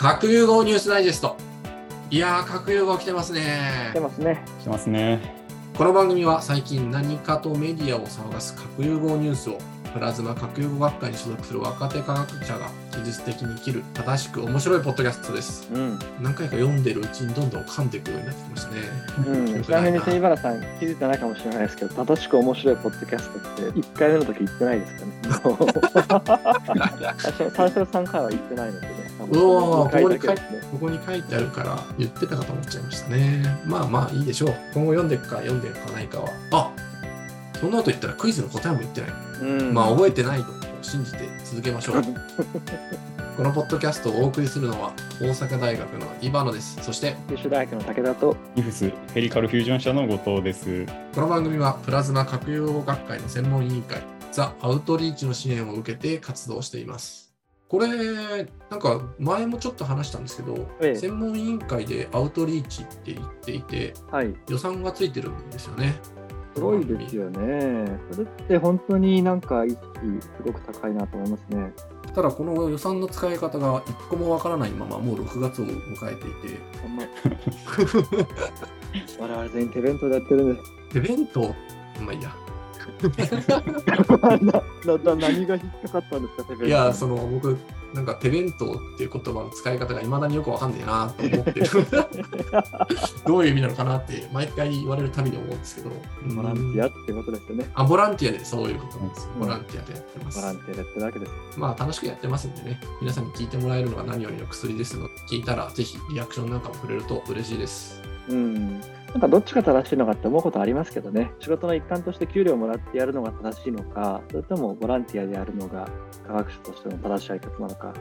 核融合ニュースダイジェスト。いやー、核融合来てますね。来てますね。来てますね。この番組は最近何かとメディアを騒がす核融合ニュースをプラズマ核融合学会に所属する若手科学者が技術的に生きる正しく面白いポッドキャストです。うん。何回か読んでるうちにどんどん噛んでいくようになってきましたね。うん、ちなみに関原さん気づいてないかもしれないですけど正しく面白いポッドキャストって1回目の時言ってないですかね最初 最初の3回は言ってないのでねうわー2回だけですねここに書いてあるから言ってたかと思っちゃいましたね。まあまあいいでしょう。今後読んでいくか読んでいかないかは。あそんなこと言ったらクイズの答えも言ってない。うんまあ覚えてないと信じて続けましょう。このポッドキャストをお送りするのは大阪大学のイバノです。そして九州大学の武田とイフスヘリカルフュージョン社の後藤です。この番組はプラズマ核融合学会の専門委員会ザ・アウトリーチの支援を受けて活動しています。これ、なんか前もちょっと話したんですけど、ええ。専門委員会でアウトリーチって言っていて、はい。予算がついてるんですよね。すごいですよね。それって本当になんか意識すごく高いなと思いますね。ただこの予算の使い方が一個もわからないままもう6月を迎えていて、あんま 我々全員手弁当でやってるんで。す手弁当、まあいいや。ななな何が引っかかったんですかいや、その僕、なんか手弁当っていう言葉の使い方がいまだによくわかんねえなと思ってる。どういう意味なのかなって毎回言われるたびに思うんですけど。ボランティアってことですよねあ、ボランティアでそういうことなんです。うんボランティアでやってます。ボランティアでやってるわけですまあ楽しくやってますんでね、皆さんに聞いてもらえるのが何よりの薬ですので、聞いたらぜひリアクションなんかもくれると嬉しいです。うん、なんかどっちが正しいのかって思うことありますけどね、仕事の一環として給料をもらってやるのが正しいのか、それともボランティアでやるのが科学者としての正しいやり方なのか、ああ、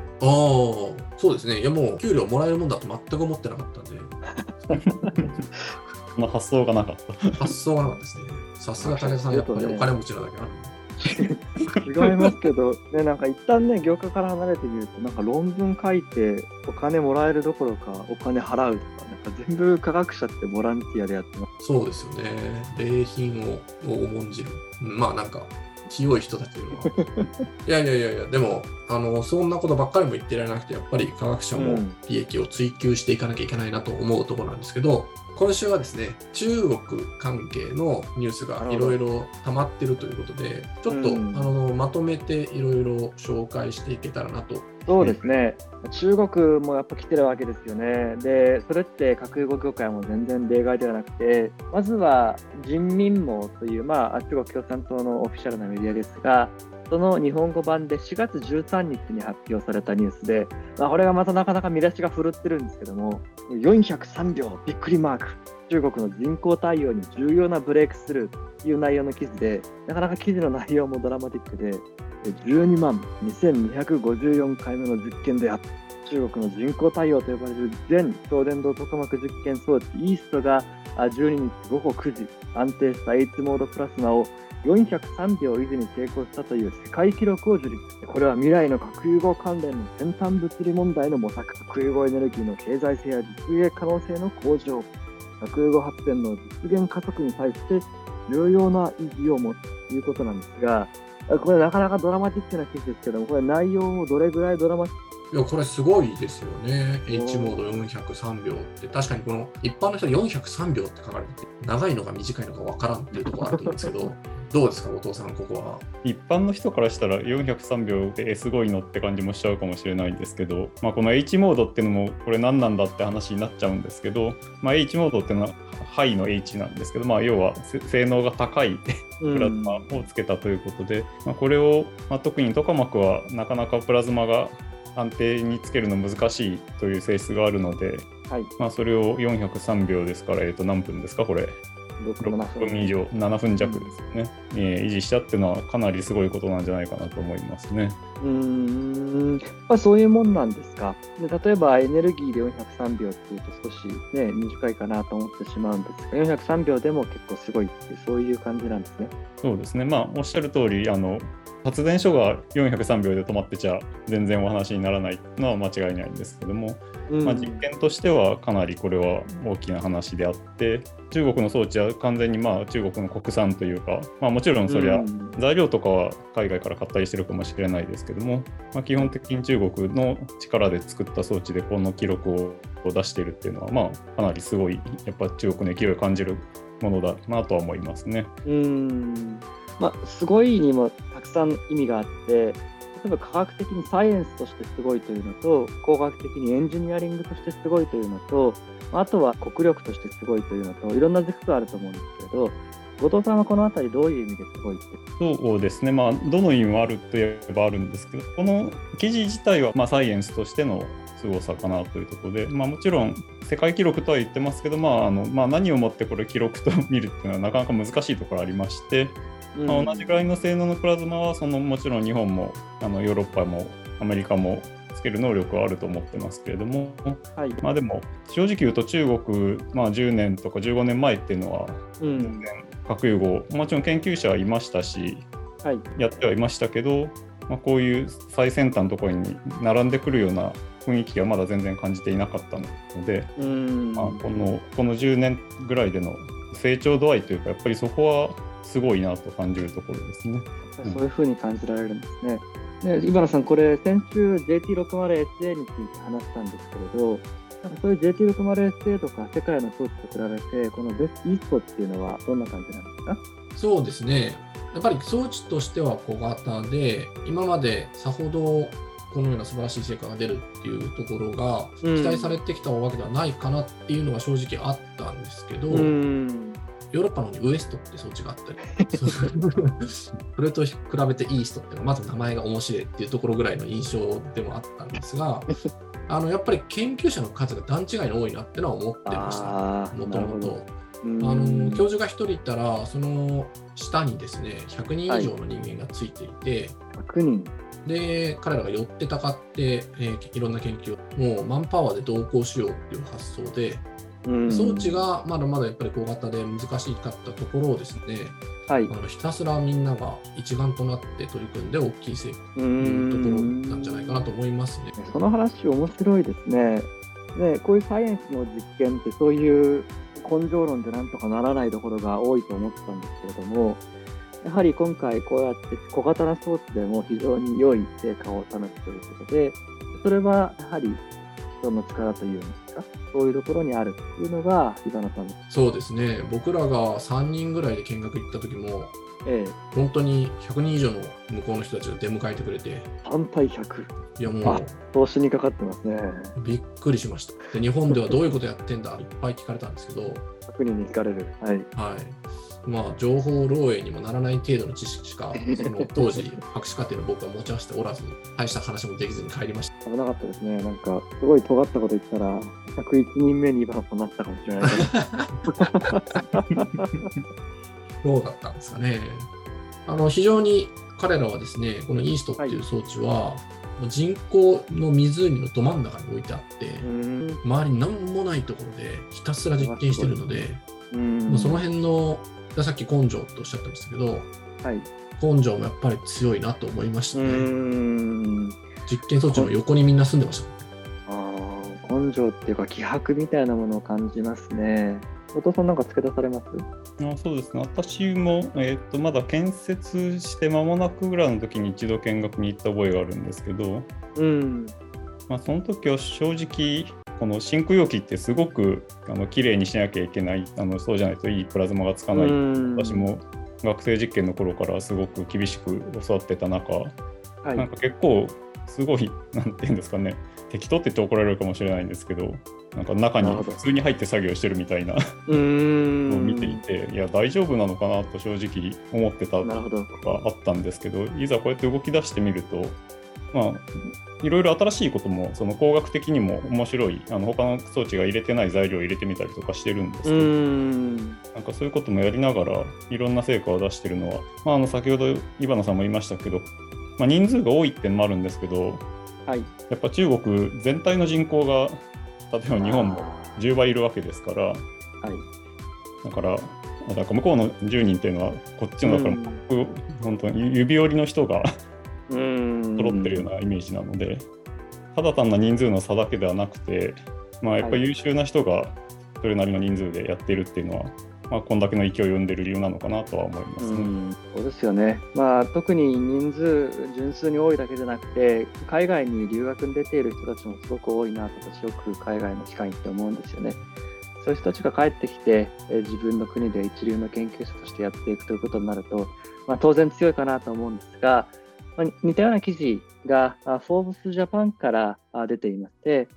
そうですね。いやもう給料もらえるもんだと全く思ってなかったんで、その発想がなかった。発想がなかったですね。さすが武田さん、やっぱりお金持ちなだけある。違いますけど、ね、なんか一旦ね、業界から離れてみると、なんか論文書いてお金もらえるどころか、お金払うとか、なんか全部科学者ってボランティアでやってます。そうですよね。礼品をを重んじる。うんまあなんか、清い人たちと いやいやいやいや、でも、あの、そんなことばっかりも言ってられなくて、やっぱり科学者もうん。利益を追求していかなきゃいけないなと思うところなんですけど、今週はですね、中国関係のニュースがいろいろ溜まってるということで、ちょっと、うん。あのまとめていろいろ紹介していけたらなと。そうですね、中国もやっぱ来てるわけですよね。で、それって核融合業界も全然例外ではなくて、まずは人民網という、まあ、中国共産党のオフィシャルなメディアですが、その日本語版で4月13日に発表されたニュースで、まあ、これがまたなかなか見出しが振るってるんですけども、403秒びっくりマーク、中国の人口対応に重要なブレイクスルーという内容の記事で、なかなか記事の内容もドラマティックで、12万2254回目の実験であった。中国の人工対応と呼ばれる全超電導トカマク実験装置イーストが12日午後9時安定した H モードプラズマを403秒維持に成功したという世界記録を樹立これは未来の核融合関連の先端物理問題の模索核融合エネルギーの経済性や実現可能性の向上核融合発展の実現加速に対して重要な意義を持つということなんですがこれなかなかドラマティックな記事ですけどもこれ内容をどれぐらいドラマティックいや、これすごいですよね。H モード403秒って、確かにこの一般の人は403秒って書かれてて、長いのか短いのかわからんっていうところあると思うんですけど、どうですか、お父さん、ここは。一般の人からしたら403秒でえすごいのって感じもしちゃうかもしれないんですけど、まあ、この H モードっていうのもこれ何なんだって話になっちゃうんですけど、まあ、H モードっていうのはハイの H なんですけど、まあ、要はせ性能が高いプラズマをつけたということで、まあ、これを、まあ、特にトカマクはなかなかプラズマが安定につけるの難しいという性質があるので、はい。まあ、それを403秒ですから、えー、と何分ですかこれ？6 6分。以上7分弱ですよね、えー維持したっていうのはかなりすごいことなんじゃないかなと思いますね。うーん、まあ、そういうもんなんですか。で例えばエネルギーで403秒っていうと少し、ね、短いかなと思ってしまうんですが、403秒でも結構すごいってそういう感じなんですね。そうですね、まあ、おっしゃる通り、あの発電所が403秒で止まってちゃ全然お話にならないのは間違いないんですけども、うん。まあ、実験としてはかなりこれは大きな話であって中国の装置は完全にまあ中国の国産というか、まあ、もちろんそりゃうん。材料とかは海外から買ったりしてるかもしれないですけども、まあ、基本的に中国の力で作った装置でこの記録を出しているっていうのは、まあ、かなりすごいやっぱ中国の勢いを感じるものだなとは思いますね。うんまあ、すごいにもたくさん意味があって、例えば科学的にサイエンスとしてすごいというのと、工学的にエンジニアリングとしてすごいというのと、あとは国力としてすごいというのと、いろんな軸があると思うんですけど、後藤さんはこのあたりどういう意味ですごいって？そうですね、まあ、どの意味もあるといえばあるんですけど、この記事自体はまあサイエンスとしての凄さかなというところで、まあ、もちろん世界記録とは言ってますけど、まああのまあ、何をもってこれ記録と見るっていうのはなかなか難しいところありまして、まあ、同じぐらいの性能のプラズマはそのもちろん日本もあのヨーロッパもアメリカもつける能力はあると思ってますけれども、はい。まあ、でも正直言うと中国、まあ、10年とか15年前っていうのはうん全然核融合もちろん研究者はいましたしはい。やってはいましたけど、まあ、こういう最先端のところに並んでくるような雰囲気がまだ全然感じていなかったので、うんまあ、このこの10年ぐらいでの成長度合いというかやっぱりそこはすごいなと感じるところですね。そういうふうに感じられるんですね。で、今野さん、これ、先週 JT60SA について話したんですけれど、なんかそういう JT60SA とか世界の装置と比べて、このベストイーストっていうのはどんな感じなんですか？そうですね。やっぱり装置としては小型で、今までさほどこのような素晴らしい成果が出るっていうところがうん期待されてきたわけではないかなっていうのが正直あったんですけど、ん。ヨーロッパの方にウエストって装置があったり、それと比べてイーストっていうのはまず名前が面白いっていうところぐらいの印象でもあったんですが、あのやっぱり研究者の数が段違いに多いなってのは思ってました。もともと。あの教授が1人いたら、その下にですね、100人以上の人間がついていて、100人。で、彼らが寄ってたかって、えーいろんな研究を、もうマンパワーで同行しようっていう発想で、うん装置がまだまだやっぱり小型で難しかったところをですね、はい。あのひたすらみんなが一丸となって取り組んで大きい成果うというところなんじゃないかなと思いますね。その話面白いですね。ね、こういうサイエンスの実験ってそういう根性論でなんとかならないところが多いと思ってたんですけれども、やはり今回こうやって小型な装置でも非常に良い成果を収めたということで、それはやはり人の力というんですか、そういうところにあるというのが、岩野さんの、そうですね、僕らが3人ぐらいで見学行った時も、え本当に100人以上の向こうの人たちが出迎えてくれて、え、3対100、いやもあ投資にかかってますね。うびっくりしました。で日本ではどういうことやってんだいっぱい聞かれたんですけど、100人に聞かれる。はい。はい。まあ、情報漏洩にもならない程度の知識しか、その 当時、博士課程の僕は持ち合わせておらず、大した話もできずに帰りました。危なかったですね。なんか、すごい尖ったこと言ったら、101人目に岩野さんになったかもしれないけど。どうだったんですかね。あの非常に彼らはですね、このイーストっていう装置は、もう人工の湖のど真ん中に置いてあって、うん周りに何もないところでひたすら実験してるので、うんまあその辺の、さっき根性とおっしゃってましたけど、はい。根性もやっぱり強いなと思いましたうね。ん。実験装置の横にみんな住んでました。ああ、根性っていうか気迫みたいなものを感じますね。後藤さんなんか付け出されます？あそうですね私も、えー、とまだ建設して間もなくぐらいの時に一度見学に行った覚えがあるんですけど、うん。まあ、その時は正直この真空容器ってすごくあの綺麗にしなきゃいけないあのそうじゃないといいプラズマがつかない、うん私。も学生実験の頃からすごく厳しく教わってた中、はい。なんか結構すごいなんていうんですかね適当って言って怒られるかもしれないんですけどなんか中に普通に入って作業してるみたいな。のを見ていて、いや大丈夫なのかなと正直思ってたなるほど。があったんですけどいざこうやって動き出してみるとまあいろいろ新しいこともその工学的にも面白いあの他の装置が入れてない材料を入れてみたりとかしてるんですけうど、ん。なんかそういうこともやりながらいろんな成果を出してるのは、まあ、あの先ほどイバナさんも言いましたけど、まあ、人数が多いっていうのもあるんですけどはい。やっぱ中国全体の人口が例えば日本のあ10倍いるわけですからーはい。だからなんか向こうの10人っていうのは、こっちのだから、うん本当に指折りの人がうん揃ってるようなイメージなので、ただ単な人数の差だけではなくて、まあ、やっぱり優秀な人がそれなりの人数でやっているっていうのは、まあ、こんだけの勢いを生んでる理由なのかなとは思いますね。うん、そうですよね、まあ、特に人数、純粋に多いだけじゃなくて、海外に留学に出ている人たちもすごく多いなと、私、よく海外の機会にって思うんですよね。そういう人たちが帰ってきて、えー自分の国で一流の研究者としてやっていくということになると、まあ、当然強いかなと思うんですが、ま、似たような記事が、あフォーブスジャパンから出ていまして、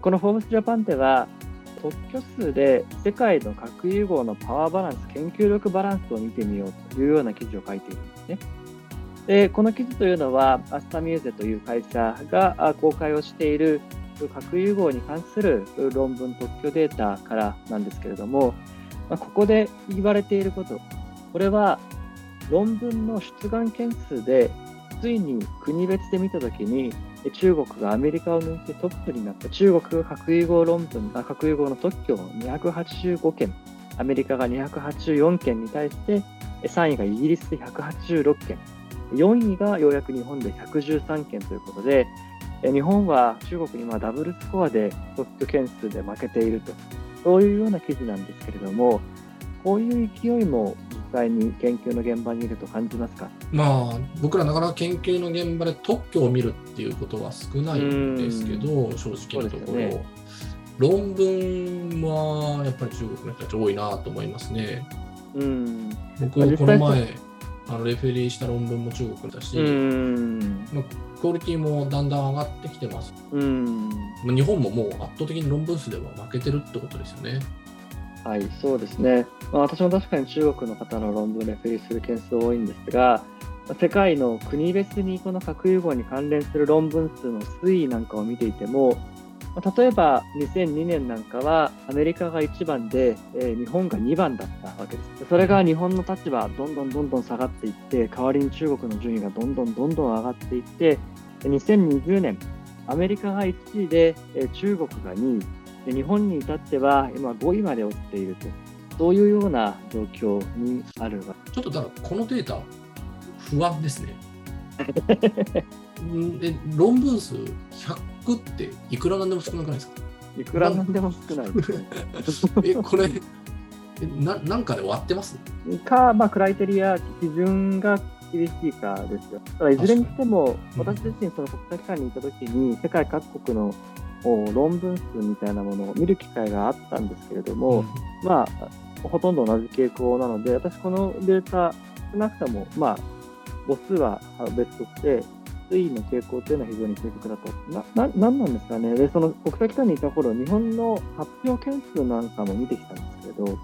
このフォーブスジャパンでは、特許数で世界の核融合のパワーバランス、研究力バランスを見てみようというような記事を書いているんですね。で、この記事というのは、アスタミューゼという会社が公開をしている核融合に関する論文特許データからなんですけれども、まここで言われていること、これは論文の出願件数で、ついに国別で見たときに、中国がアメリカを抜いてトップになった中国核融合論文、あ核融合の特許を285件、アメリカが284件に対して、3位がイギリスで186件、4位がようやく日本で113件ということで、日本は中国にまあダブルスコアで特許件数で負けていると、そういうような記事なんですけれども、こういう勢いも際に研究の現場にいると感じますか？まあ、僕らなかなか研究の現場で特許を見るっていうことは少ないんですけど、正直なところ、ね論文はやっぱり中国の人たち多いなと思いますね。うん。僕、まあ実際この前、あのレフェリーした論文も中国だし、うん。まあクオリティもだんだん上がってきてます。うん。まあ日本ももう圧倒的に論文数では負けてるってことですよね。はい、そうですね。まあ、私も確かに中国の方の論文をレフェリーする件数多いんですが、世界の国別にこの核融合に関連する論文数の推移なんかを見ていても、例えば2002年なんかはアメリカが1番で、えー日本が2番だったわけです。それが日本の立場どんどんどんどん下がっていって、代わりに中国の順位がどんどんどんどん上がっていって、2020年、アメリカが1位で、えー中国が2位、で日本に至っては今5位まで落ちていると、そういうような状況にあるわちょっとだからこのデータ、不安ですね。んえ論文数100っていくらなんでも少なくないですか？いくらなんでも少ない。え、これ、えななんかで割ってます？か、まあ、クライテリア、基準が厳しいかですよ。ただいずれにしても、私自身、その国際機関にいたときに、世界各国のお論文数みたいなものを見る機会があったんですけれども、まあ、ほとんど同じ傾向なので、私、このデータ、少なくとも、まあ、母数は別として、推移の傾向というのは非常に正確だと。な、な、なんなんですかね。で、その国際機関にいた頃、日本の発表件数なんかも見てきたんですけれど、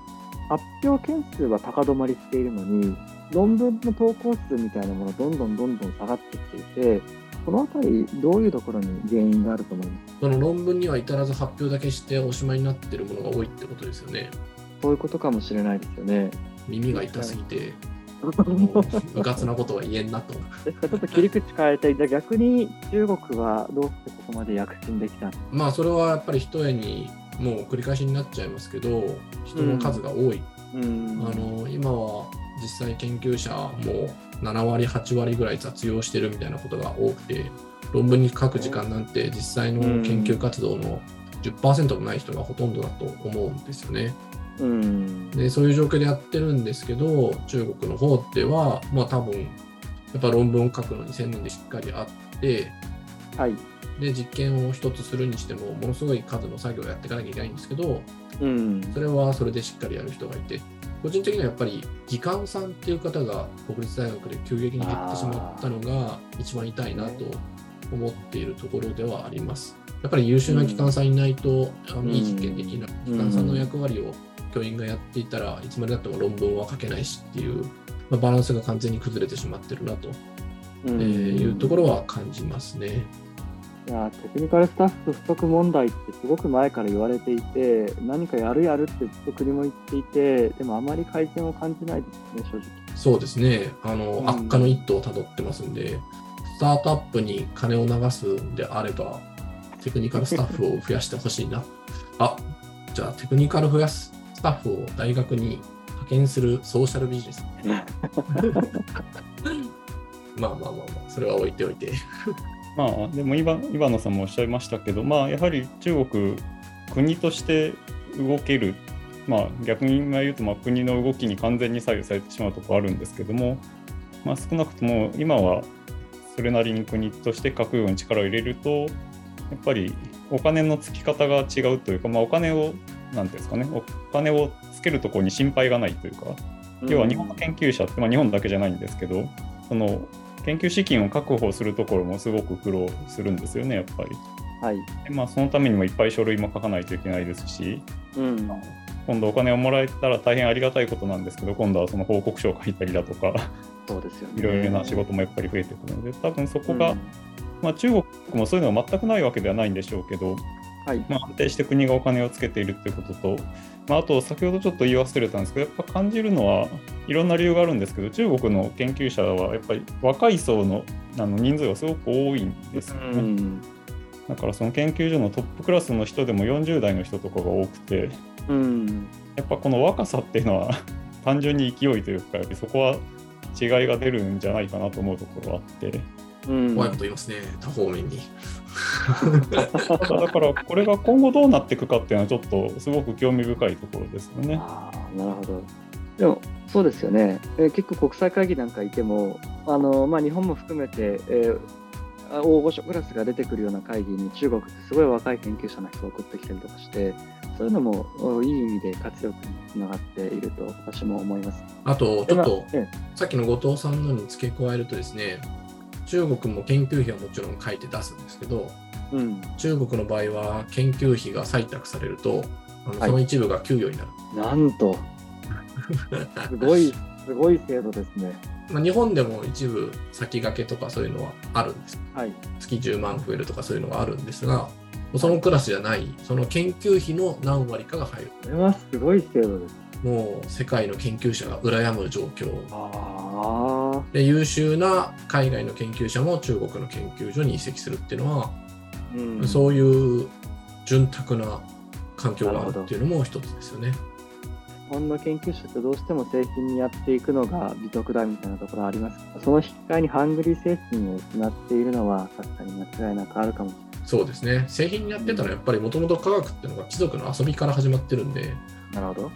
発表件数は高止まりしているのに、論文の投稿数みたいなものどんどんどんどん下がってきていて、このあたり、どういうところに原因があると思います？その論文には至らず発表だけしておしまいになってるものが多いってことですよね。そういうことかもしれないですよね。耳が痛すぎて、うかつなことは言えんなと。ですからちょっと切り口変えて、じゃあ逆に中国はどうしてここまで躍進できたまあそれはやっぱり一重にもう繰り返しになっちゃいますけど、人の数が多い。うんあの今は実際研究者も7割、8割ぐらい雑用してるみたいなことが多くて、論文に書く時間なんて実際の研究活動の10%もない人がほとんどだと思うんですよね。うんでそういう状況でやってるんですけど中国の方ではまあ多分やっぱ論文を書くのに専念でしっかりあってはい。で実験を一つするにしてもものすごい数の作業をやっていかなきゃいけないんですけどうんそれはそれでしっかりやる人がいて個人的にはやっぱり技官さんっていう方が国立大学で急激に減ってしまったのが一番痛いなと思っているところではあります。やっぱり優秀な機関さんいないと、あのいい実験できない。うん機関さんの役割を教員がやっていたらいつまでだっても論文は書けないしっていう、まあ、バランスが完全に崩れてしまってるなと、うんえーいうところは感じますね。いやテクニカルスタッフ不足問題ってすごく前から言われていて、何かやるやるってずっと国も言っていて、でもあまり改善を感じないですね、正直。そうですね。あの、うん悪化の一途をたどってますんで、スタートアップに金を流すんであれば、テクニカルスタッフを増やしてほしいな。あ、じゃあテクニカル増やすスタッフを大学に派遣するソーシャルビジネス。まあまあまあまあ、それは置いておいて。まあ、でも今、岩野さんもおっしゃいましたけど、まあ、やはり中国、国として動ける、まあ、逆に言うと、まあ、国の動きに完全に左右されてしまうところあるんですけども、まあ、少なくとも今はそれなりに国として核用に力を入れると、やっぱりお金のつき方が違うというか、まあ、お金を、なんていうんですかね、お金をつけるところに心配がないというか、要は日本の研究者って、まあ、日本だけじゃないんですけど、その研究資金を確保するところもすごく苦労するんですよね、やっぱり。はい。でまあ、そのためにもいっぱい書類も書かないといけないですし、うん。今度お金をもらえたら大変ありがたいことなんですけど、今度はその報告書を書いたりだとか、そうですよね。いろいろな仕事もやっぱり増えてくるので、多分そこが、うんまあ、中国もそういうのは全くないわけではないんでしょうけど、はい。まあ、安定して国がお金をつけているということと、まあ、あと先ほどちょっと言い忘れたんですけど、やっぱ感じるのはいろんな理由があるんですけど、中国の研究者はやっぱり若い層のあの人数がすごく多いんですよね。うん。だからその研究所のトップクラスの人でも40代の人とかが多くて、うん。やっぱこの若さっていうのは 単純に勢いというか、やっぱりそこは違いが出るんじゃないかなと思うところがあって。うん。怖いこと言いますね、多方面に。だからこれが今後どうなっていくかっていうのはちょっとすごく興味深いところですよね。ああ、なるほど。でも、そうですよね。えー結構国際会議なんかいても、あのまあ、日本も含めて、えーあ大御所クラスが出てくるような会議に中国ってすごい若い研究者の人を送ってきたりとかして、そういうのもおいい意味で活力につながっていると私も思います。あと、ちょっと、えさっきの後藤さんのに付け加えるとですね、中国も研究費はもちろん書いて出すんですけど、えうん、中国の場合は研究費が採択されると、あのはいその一部が給与になる。なんと、すごい、すごい制度ですね。まあ日本でも一部先駆けとかそういうのはあるんです。はい。月10万増えるとかそういうのがあるんですが、そのクラスじゃない、その研究費の何割かが入る。これはすごい制度です。もう世界の研究者が羨む状況。ああ、で優秀な海外の研究者も中国の研究所に移籍するっていうのは、うん、そういう潤沢な環境があるっていうのも一つですよね。日本の研究者ってどうしても製品にやっていくのが美徳だみたいなところありますその引き換えにハングリー精神を失っているのは確かに間違いなくあるかもしれない。そうですね。製品にやってたのはやっぱりもともと科学っていうのが貴族の遊びから始まってるんで、なるほど。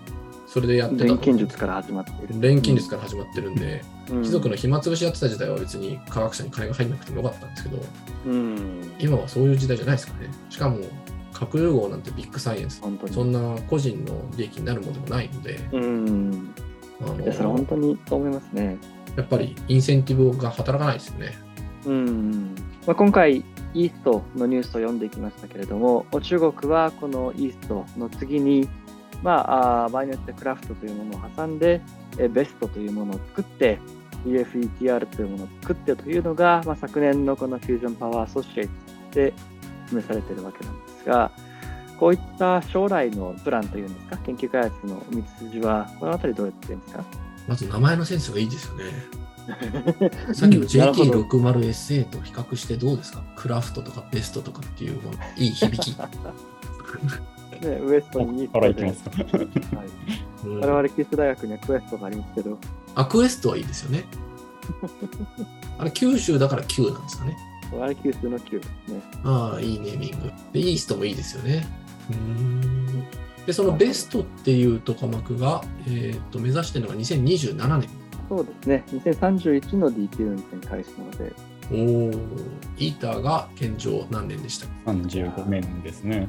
それでやってた錬金術から始まっている。錬金術から始まってるんで、うん貴族の暇つぶしやってた時代は別に科学者に金が入んなくてもよかったんですけど、うん。今はそういう時代じゃないですかね。しかも、核融合なんてビッグサイエンス。そんな個人の利益になるものでもないので、うん。あいや、それ本当にそう思いますね。やっぱりインセンティブが働かないですよね。うん。まあ、今回、イーストのニュースを読んできましたけれども、中国はこのイーストの次に、まあ、場合によってクラフトというものを挟んで、えベストというものを作って、BFETR というものを作ってというのが、まあ、昨年のこのフュージョンパワーアソシエイトで示されているわけなんですが、こういった将来のプランというんですか、研究開発の道筋は、このあたりどうやってですか？まず名前のセンスがいいですよね。さっきのなるほど JT60SA と比較してどうですか？クラフトとかベストとかっていういい響き。ね、ウエストにここからいきますか。はいうん我々キリスト大学にはクエストがありますけど、あ、クエストはいいですよね。あれ、九州だから Q なんですかね。我々級数の級ですね。ああ、いいネーミング。で、イーストもいいですよね。うーんで、そのベストっていうトカマクが、えー、と目指してるのが2027年。そうですね、2031の DT 運転開始なので、おーイーターが現状何年でした35年ですね。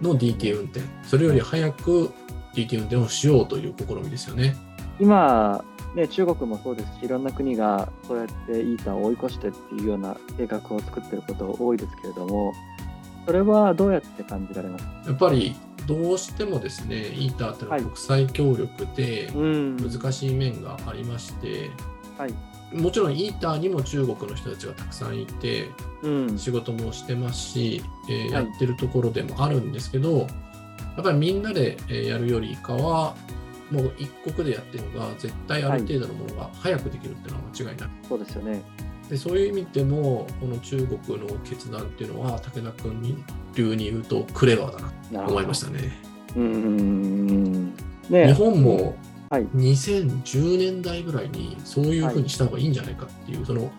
の DT 運転。それより早く DT 運転をしようという試みですよね。今、ね、中国もそうですし、いろんな国がそうやってイーターを追い越してっていうような計画を作ってること多いですけれども、それはどうやって感じられますか？やっぱりどうしてもですね、イーターっていうのは国際協力で難しい面がありまして、はい。もちろんイーターにも中国の人たちがたくさんいて、うん。仕事もしてますし、えーはいやってるところでもあるんですけど、やっぱりみんなでえーやるよりかは、もう一国でやってるのが絶対ある程度のものが早くできるっていうのは間違いない。そうですよね。でそういう意味でも、この中国の決断っていうのは、武田君に流に言うとクレバーだなと思いましたね。うんうんうんうん。日ね本もはい。2010年代ぐらいにそういうふうにした方がいいんじゃないかっていう、その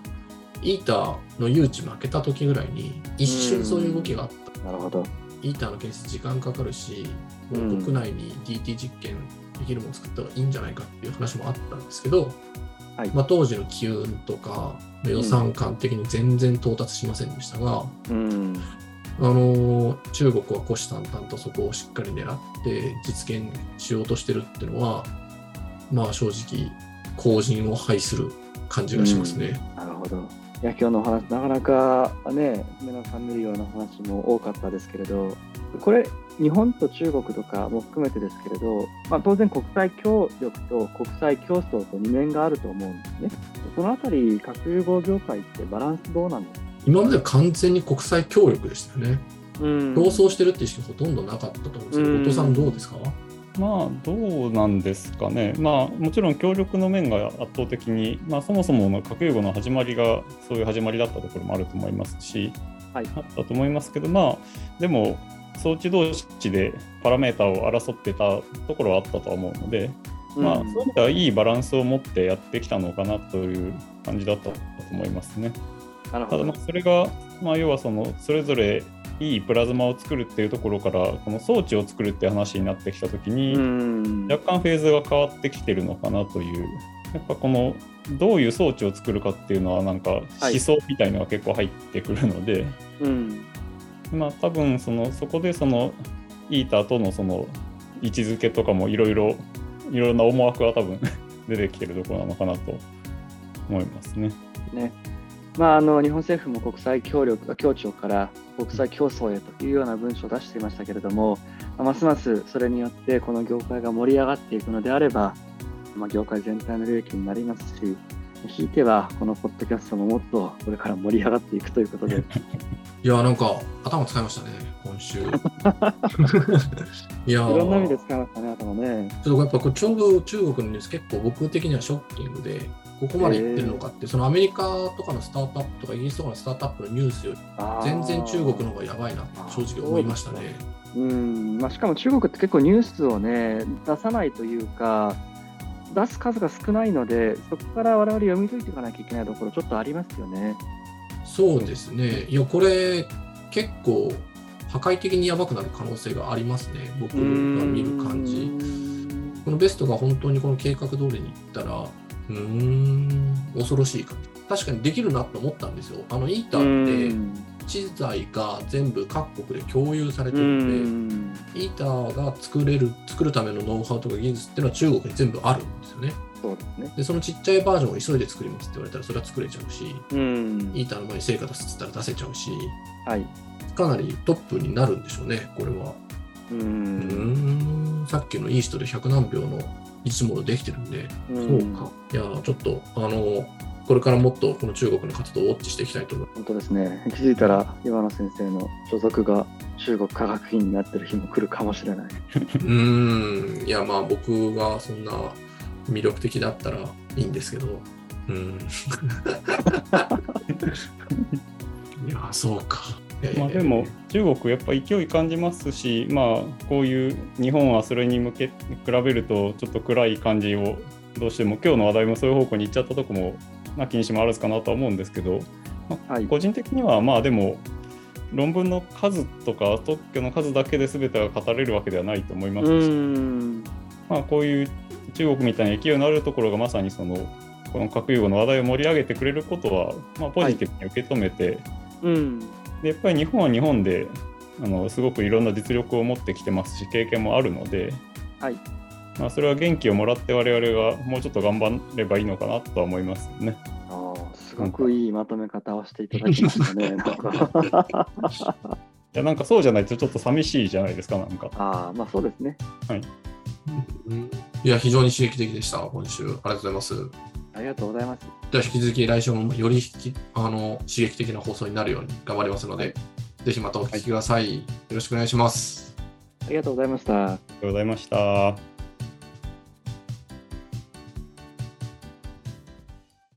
イーターの誘致負けた時ぐらいに一瞬そういう動きがあった。なるほど。イーターの建設時間かかるし、もうんう国内に DT 実験できるものを作った方がいいんじゃないかっていう話もあったんですけど、はいまあ、当時の機運とか予算感的に全然到達しませんでしたが、うん。あのー中国は虎視眈々とそこをしっかり狙って実現しようとしてるっていうのは、まあ正直、後人を拝する感じがしますね。なるほど。いや、今日のお話、なかなかね、皆さん見るような話も多かったですけれど、これ、日本と中国とかも含めてですけれど、まあ、当然国際協力と国際競争と二面があると思うんですね。そのあたり、核融合業界ってバランスどうなんですか？今までは完全に国際協力でしたよね。うん競争してるって意識ほとんどなかったと思うんですけど、うん後藤さんどうですか？まあどうなんですかね、まあ、もちろん協力の面が圧倒的に、まあ、そもそもの核融合の始まりがそういう始まりだったところもあると思いますし、はいあったと思いますけど、まあ、でも装置同士でパラメータを争ってたところはあったとは思うので、まあ、そういう意味ではいいバランスを持ってやってきたのかなという感じだったと思いますね。なるほどただまあ。それが、まあ、要はそのそれぞれいいプラズマを作るっていうところからこの装置を作るって話になってきた時に、うん。若干フェーズが変わってきてるのかなという。やっぱこのどういう装置を作るかっていうのはなんかはい。思想みたいのが結構入ってくるので、うん。まあ多分そのそこでそのイーターとのその位置づけとかもいろいろいろんな思惑が多分 出てきてるところなのかなと思いますね。ね。まあ、あの日本政府も国際協力協調から国際競争へというような文書を出していましたけれども、ますますそれによってこの業界が盛り上がっていくのであれば、まあ、業界全体の利益になりますし、ひいてはこのポッドキャストももっとこれから盛り上がっていくということで、いや、なんか頭使いましたね、今週。いやーいろんな意味で使いましたね、頭ね。ちょっとやっぱ中国のニュース結構僕的にはショッキングで、ここまでいってるのかって、そのアメリカとかのスタートアップとかイギリスとかのスタートアップのニュースより全然中国の方がやばいなって正直思いましたね。うんまあ、しかも中国って結構ニュースをね、出さないというか、出す数が少ないので、そこから我々読み解いていかなきゃいけないところ、ちょっとありますよね。そうですね。いや、これ結構破壊的にやばくなる可能性がありますね、僕が見る感じ。このベストが本当にこの計画通りにいったら、うーん、恐ろしい感じ。確かにできるなと思ったんですよ。あのイーターって知財が全部各国で共有されてうるので、んイーターが作れる、作るためのノウハウとか技術っていうのは中国に全部あるんですよね。そうですね。で、そのちっちゃいバージョンを急いで作りますって言われたらそれは作れちゃうし、うんイーターの前に成果出すって言ったら出せちゃうし、はい。かなりトップになるんでしょうね、これは。うん。ん、さっきのイーストで100何秒のいつものできてるんで、うんそうか。いやー、ちょっと、あの、これからもっとこの中国の活動をウォッチしていきたいと思います。本当ですね。気づいたら、岩野先生の所属が中国科学院になってる日も来るかもしれない。うーん、いや、まあ僕がそんな魅力的だったらいいんですけど、うん。いや、そうか。まあ、でも中国やっぱ勢い感じますし、まあ、こういう日本はそれに向け比べるとちょっと暗い感じをどうしても今日の話題もそういう方向に行っちゃったとこもなきにしもあらずかなとは思うんですけど、まあはい個人的にはまあでも論文の数とか特許の数だけで全てが語れるわけではないと思いますし、ん。まあ、こういう中国みたいに勢いのあるところがまさにそのこの核融合の話題を盛り上げてくれることは、まあ、ポジティブに受け止めて、うん。でやっぱり日本は日本であのすごくいろんな実力を持ってきてますし経験もあるので、はい。まあ、それは元気をもらって我々がもうちょっと頑張ればいいのかなとは思いますね。ああ、すごくいいまとめ方をしていただきましたね。なんかいやなんかそうじゃないとちょっと寂しいじゃないですかなんか。ああ、まあそうですね。うんいや、非常に刺激的でした、今週。ありがとうございます。ありがとうございます。では、引き続き来週もより引きあの刺激的な放送になるように頑張りますので、ぜひまたお聞きください。よろしくお願いします。ありがとうございました。ありがとうございました。